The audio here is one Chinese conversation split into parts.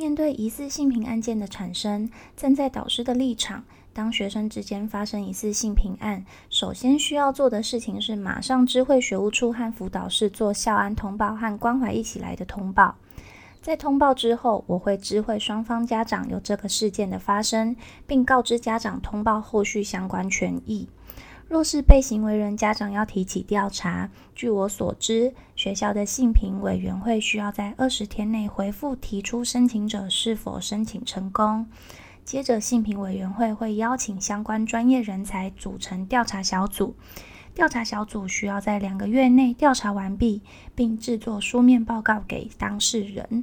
面对疑似性平案件的产生，站在导师的立场，当学生之间发生疑似性平案，首先需要做的事情是马上知会学务处和辅导室做校安通报和关怀一起来的通报。在通报之后，我会知会双方家长有这个事件的发生，并告知家长通报后续相关权益。若是被行为人家长要提起调查，据我所知，学校的性评委员会需要在二十天内回复提出申请者是否申请成功。接着，性评委员会会邀请相关专业人才组成调查小组，调查小组需要在两个月内调查完毕，并制作书面报告给当事人。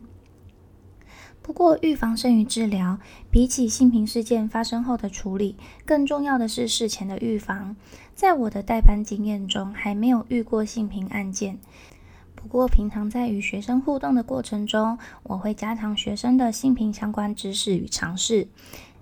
不过，预防胜于治疗。比起性平事件发生后的处理，更重要的是事前的预防。在我的代班经验中，还没有遇过性平案件。不过，平常在与学生互动的过程中，我会加强学生的性平相关知识与常识。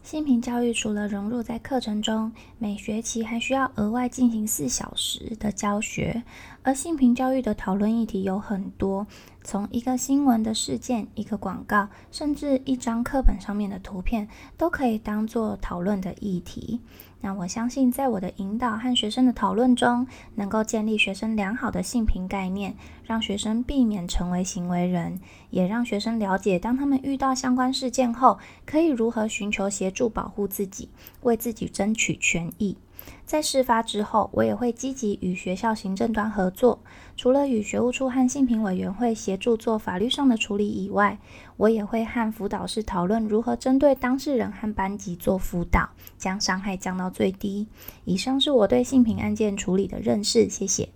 性平教育除了融入在课程中，每学期还需要额外进行四小时的教学。而性平教育的讨论议题有很多，从一个新闻的事件、一个广告，甚至一张课本上面的图片，都可以当做讨论的议题。那我相信，在我的引导和学生的讨论中，能够建立学生良好的性平概念，让学生避免成为行为人，也让学生了解，当他们遇到相关事件后，可以如何寻求协助保护自己，为自己争取权益。在事发之后，我也会积极与学校行政端合作。除了与学务处和性平委员会协助做法律上的处理以外，我也会和辅导室讨论如何针对当事人和班级做辅导，将伤害降到最低。以上是我对性平案件处理的认识，谢谢。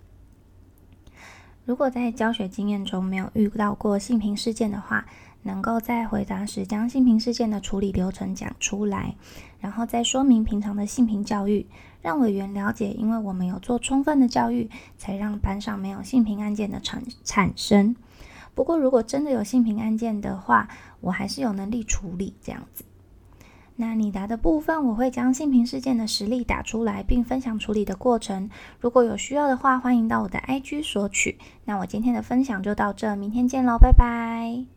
如果在教学经验中没有遇到过性平事件的话，能够在回答时将性平事件的处理流程讲出来，然后再说明平常的性平教育，让委员了解，因为我们有做充分的教育，才让班上没有性平案件的产产生。不过，如果真的有性平案件的话，我还是有能力处理这样子。那你答的部分，我会将性平事件的实例打出来，并分享处理的过程。如果有需要的话，欢迎到我的 IG 索取。那我今天的分享就到这，明天见喽，拜拜。